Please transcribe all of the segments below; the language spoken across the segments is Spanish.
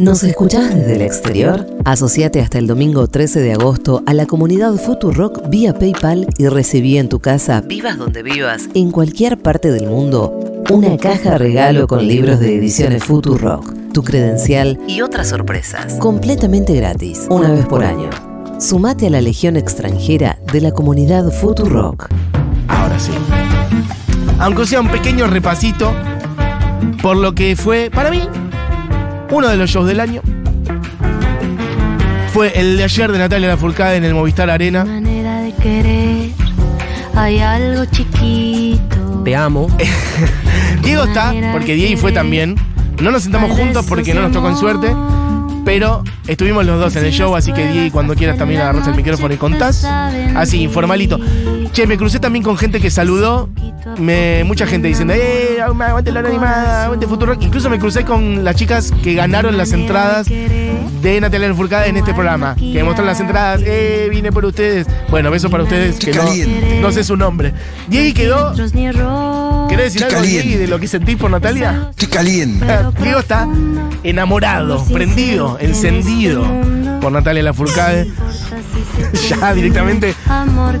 ¿Nos escuchás desde el exterior? Asociate hasta el domingo 13 de agosto a la comunidad Futurock vía PayPal y recibí en tu casa, vivas donde vivas, en cualquier parte del mundo, una caja regalo con libros de ediciones Futurock, tu credencial y otras sorpresas, completamente gratis, una vez por año. Sumate a la legión extranjera de la comunidad Futurock. Ahora sí. Aunque sea un pequeño repasito por lo que fue, para mí, uno de los shows del año. Fue el de ayer de Natalia Lafourcade en el Movistar Arena. manera de querer hay algo chiquito Te amo. Diego está, porque Diego fue también. No nos sentamos juntos porque no nos tocó en suerte. Pero estuvimos los dos en el show, así que Diego, cuando quieras también agarras el micrófono y contás. Así, informalito. Che, me crucé también con gente que saludó. Me, mucha gente diciendo, ¡eh! Aguante la hora animada, aguante Futuro Rock. Incluso me crucé con las chicas que ganaron las entradas de Natalia Lafourcade en este programa. Que mostraron las entradas, ¡eh! Vine por ustedes. Bueno, besos para ustedes, que no, no sé su nombre. Diego quedó. ¿Querés decir Estoy algo, caliente. Diego, de lo que sentís por Natalia? Estoy caliente. Diego está enamorado, prendido, encendido por Natalia Lafourcade. Ya directamente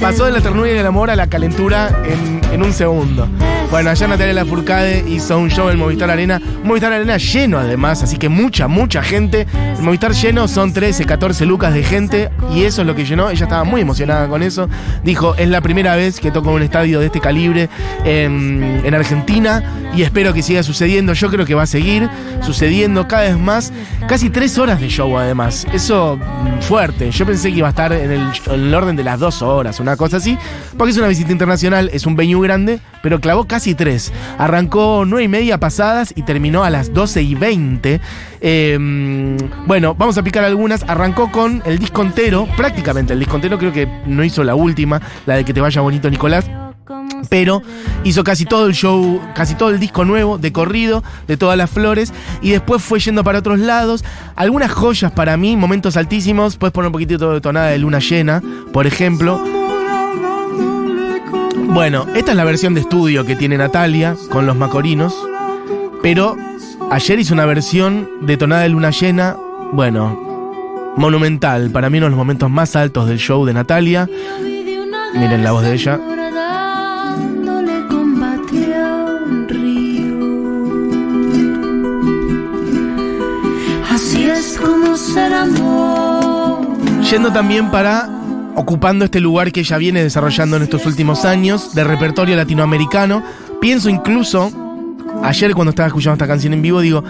pasó de la ternura y del amor a la calentura en, en un segundo. Bueno, allá Natalia Lafourcade hizo un show en Movistar Arena. Movistar Arena lleno además, así que mucha, mucha gente. El Movistar lleno son 13, 14 lucas de gente y eso es lo que llenó. Ella estaba muy emocionada con eso. Dijo, es la primera vez que toco un estadio de este calibre en, en Argentina y espero que siga sucediendo. Yo creo que va a seguir sucediendo cada vez más. Casi tres horas de show además. Eso mm, fuerte. Yo pensé que iba a estar en el, en el orden de las dos horas, una cosa así. Porque es una visita internacional, es un venue grande, pero clavó casi tres. Arrancó nueve y media pasadas y terminó a las 12 y 20. Eh, bueno, vamos a picar algunas. Arrancó con el disco entero, prácticamente el disco entero, creo que no hizo la última, la de que te vaya bonito Nicolás pero hizo casi todo el show, casi todo el disco nuevo, de corrido, de todas las flores, y después fue yendo para otros lados. Algunas joyas para mí, momentos altísimos, puedes poner un poquitito de tonada de luna llena, por ejemplo. Bueno, esta es la versión de estudio que tiene Natalia con los Macorinos, pero ayer hizo una versión de tonada de luna llena, bueno, monumental, para mí uno de los momentos más altos del show de Natalia. Miren la voz de ella. Así es como ser amor. Yendo también para ocupando este lugar que ella viene desarrollando en estos últimos años de repertorio latinoamericano. Pienso incluso, ayer cuando estaba escuchando esta canción en vivo, digo,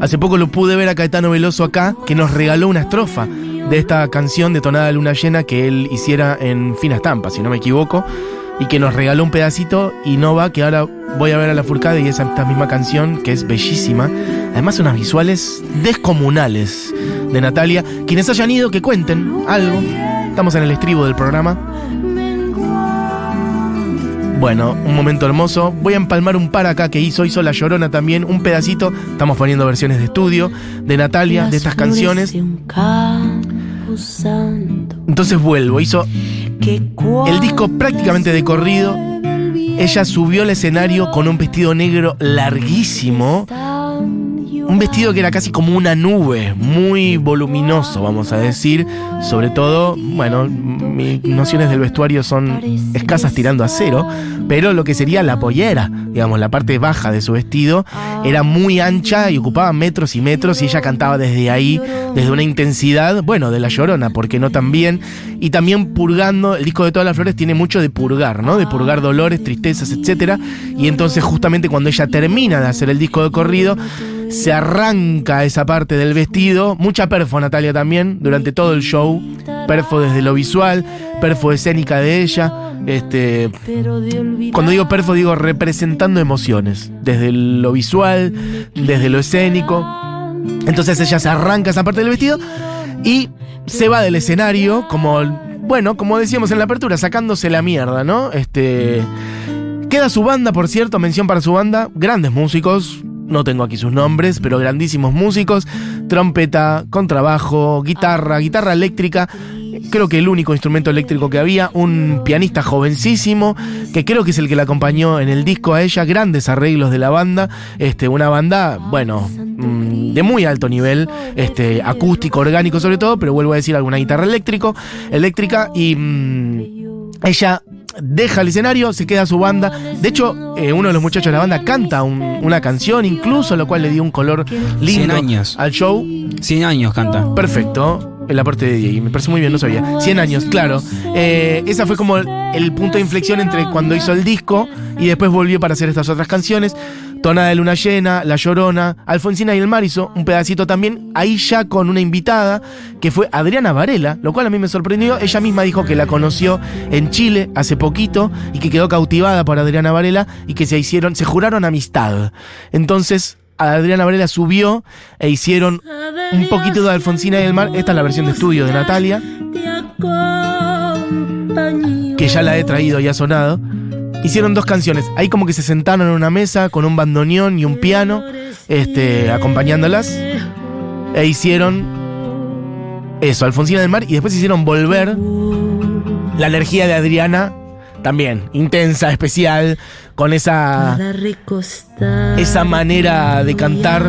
hace poco lo pude ver a Caetano Veloso acá, que nos regaló una estrofa de esta canción de Tonada de Luna Llena que él hiciera en Fina Estampa, si no me equivoco, y que nos regaló un pedacito y no va, que ahora voy a ver a la Furcada y esa esta misma canción, que es bellísima. Además, unas visuales descomunales de Natalia. Quienes hayan ido, que cuenten algo. Estamos en el estribo del programa. Bueno, un momento hermoso. Voy a empalmar un par acá que hizo, hizo La Llorona también, un pedacito. Estamos poniendo versiones de estudio de Natalia, de estas canciones. Entonces vuelvo, hizo el disco prácticamente de corrido. Ella subió al escenario con un vestido negro larguísimo. Un vestido que era casi como una nube, muy voluminoso, vamos a decir. Sobre todo, bueno, mis nociones del vestuario son escasas tirando a cero, pero lo que sería la pollera, digamos, la parte baja de su vestido, era muy ancha y ocupaba metros y metros y ella cantaba desde ahí, desde una intensidad, bueno, de la llorona, porque no también, y también purgando, el disco de todas las flores tiene mucho de purgar, ¿no? De purgar dolores, tristezas, etcétera, y entonces justamente cuando ella termina de hacer el disco de corrido, se arranca esa parte del vestido, mucha perfo Natalia también, durante todo el show, perfo desde lo visual, perfo escénica de ella, este, cuando digo perfo digo representando emociones, desde lo visual, desde lo escénico, entonces ella se arranca esa parte del vestido y se va del escenario como, bueno, como decíamos en la apertura, sacándose la mierda, ¿no? Este, queda su banda, por cierto, mención para su banda, grandes músicos, no tengo aquí sus nombres, pero grandísimos músicos, trompeta, contrabajo, guitarra, guitarra eléctrica. creo que el único instrumento eléctrico que había, un pianista jovencísimo, que creo que es el que la acompañó en el disco a ella, grandes arreglos de la banda, este, una banda, bueno, mm, de muy alto nivel, este, acústico, orgánico sobre todo, pero vuelvo a decir alguna guitarra eléctrico, eléctrica y mm, ella deja el escenario, se queda su banda. De hecho, eh, uno de los muchachos de la banda canta una canción incluso, lo cual le dio un color lindo años. al show. 100 años canta. Perfecto. En la parte de Diego, me parece muy bien, no sabía. 100 años, claro. Eh, esa fue como el punto de inflexión entre cuando hizo el disco y después volvió para hacer estas otras canciones. Tonada de Luna Llena, La Llorona, Alfonsina y el Mar hizo un pedacito también, ahí ya con una invitada, que fue Adriana Varela, lo cual a mí me sorprendió. Ella misma dijo que la conoció en Chile hace poquito y que quedó cautivada por Adriana Varela y que se hicieron, se juraron amistad. Entonces, Adriana Varela subió e hicieron un poquito de Alfonsina y el Mar. Esta es la versión de estudio de Natalia, que ya la he traído y ha sonado. Hicieron dos canciones. Ahí como que se sentaron en una mesa con un bandoneón y un piano, este, acompañándolas. E hicieron eso, Alfonsina del Mar, y después hicieron volver la energía de Adriana, también, intensa, especial, con esa. esa manera de cantar.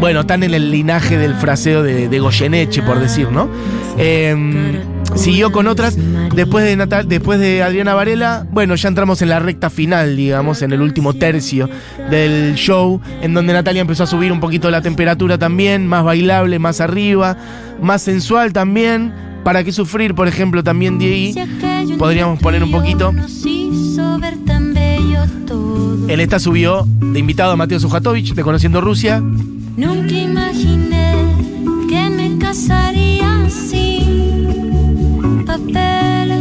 Bueno, tan en el linaje del fraseo de, de Goyeneche, por decir, ¿no? Eh, Siguió con otras. Después de, Natal, después de Adriana Varela, bueno, ya entramos en la recta final, digamos, en el último tercio del show, en donde Natalia empezó a subir un poquito la temperatura también, más bailable, más arriba, más sensual también. ¿Para qué sufrir, por ejemplo, también de Podríamos poner un poquito. En esta subió de invitado a Mateo Sujatovich, de Conociendo Rusia. Nunca imaginé que me casaría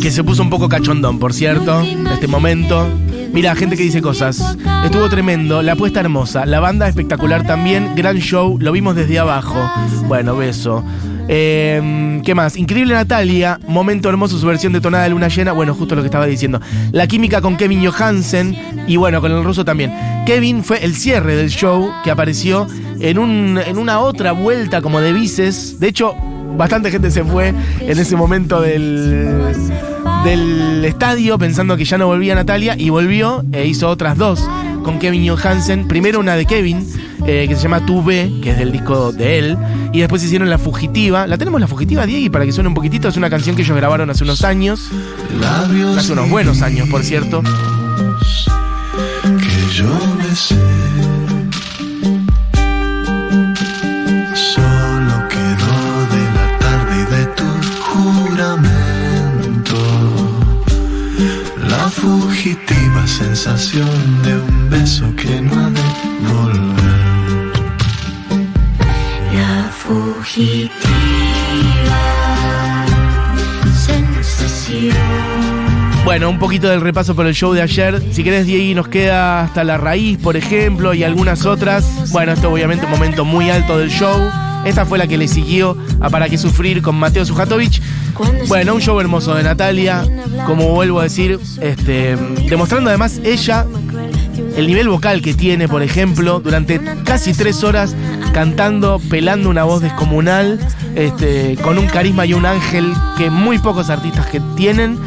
que se puso un poco cachondón, por cierto, en este momento. Mira, gente que dice cosas. Estuvo tremendo, la apuesta hermosa, la banda espectacular también, gran show, lo vimos desde abajo. Bueno, beso. Em, ¿Qué más? Increíble Natalia, momento hermoso su versión de tonada de luna llena. Bueno, justo lo que estaba diciendo. La química con Kevin Johansen y bueno, con el ruso también. Kevin fue el cierre del show que apareció en, un, en una otra vuelta como de bices. De hecho, bastante gente se fue en ese momento del, del estadio pensando que ya no volvía Natalia y volvió e hizo otras dos con Kevin Johansen. Primero una de Kevin, eh, que se llama Tuve, que es del disco de él. Y después hicieron La Fugitiva. La tenemos La Fugitiva, Diego, para que suene un poquitito. Es una canción que ellos grabaron hace unos años. Hace unos buenos años, por cierto. Que yo fugitiva sensación de un beso que no ha de volver. La fugitiva sensación. Bueno, un poquito del repaso por el show de ayer. Si querés, Diego, nos queda hasta la raíz, por ejemplo, y algunas otras. Bueno, esto obviamente un momento muy alto del show. Esta fue la que le siguió a Para qué sufrir con Mateo Sujatovic. Bueno, un show hermoso de Natalia, como vuelvo a decir, este, demostrando además ella el nivel vocal que tiene, por ejemplo, durante casi tres horas cantando, pelando una voz descomunal, este, con un carisma y un ángel que muy pocos artistas que tienen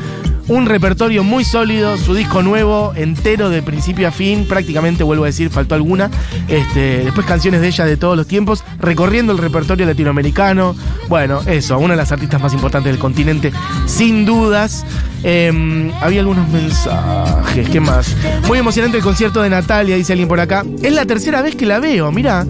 un repertorio muy sólido, su disco nuevo, entero de principio a fin, prácticamente vuelvo a decir, faltó alguna. Este, después canciones de ella de todos los tiempos, recorriendo el repertorio latinoamericano. Bueno, eso, una de las artistas más importantes del continente, sin dudas. Em, había algunos mensajes, ¿qué más? Muy emocionante el concierto de Natalia, dice alguien por acá. Es la tercera vez que la veo, mira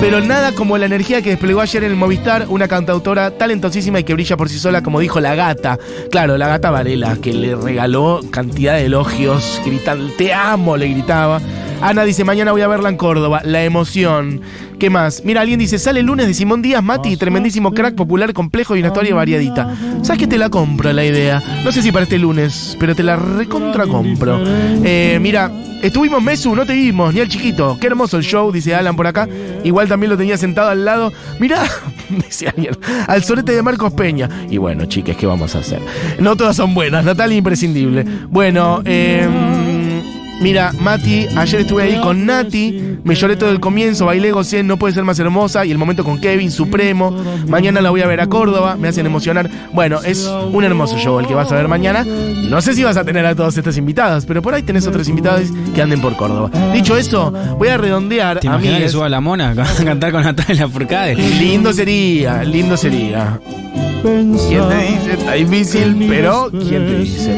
pero nada como la energía que desplegó ayer en el Movistar una cantautora talentosísima y que brilla por sí sola, como dijo la gata. Claro, la gata Varela, que le regaló cantidad de elogios, gritando, te amo, le gritaba. Ana dice, mañana voy a verla en Córdoba, la emoción. ¿Qué más? Mira, alguien dice, sale el lunes de Simón Díaz, Mati, tremendísimo crack, popular, complejo y una historia variadita. ¿Sabes que te la compro la idea? No sé si para este lunes, pero te la recontra compro. Eh, mira, estuvimos Mesu, no te vimos, ni al chiquito. Qué hermoso el show, dice Alan por acá. Igual también lo tenía sentado al lado. Mira, dice alguien, al sorete de Marcos Peña. Y bueno, chiques, ¿qué vamos a hacer? No todas son buenas, Natalia imprescindible. Bueno, eh Mira, Mati, ayer estuve ahí con Nati, me lloré todo el comienzo, bailé, gocé, no puede ser más hermosa, y el momento con Kevin, supremo. Mañana la voy a ver a Córdoba, me hacen emocionar. Bueno, es un hermoso show el que vas a ver mañana. No sé si vas a tener a todas estas invitadas, pero por ahí tenés otros invitados que anden por Córdoba. Dicho eso, voy a redondear. ¿Te imaginas que suba la mona a cantar con Natalia Furcade? Lindo sería, lindo sería. ¿Quién te dice? Está difícil, pero ¿quién te dice?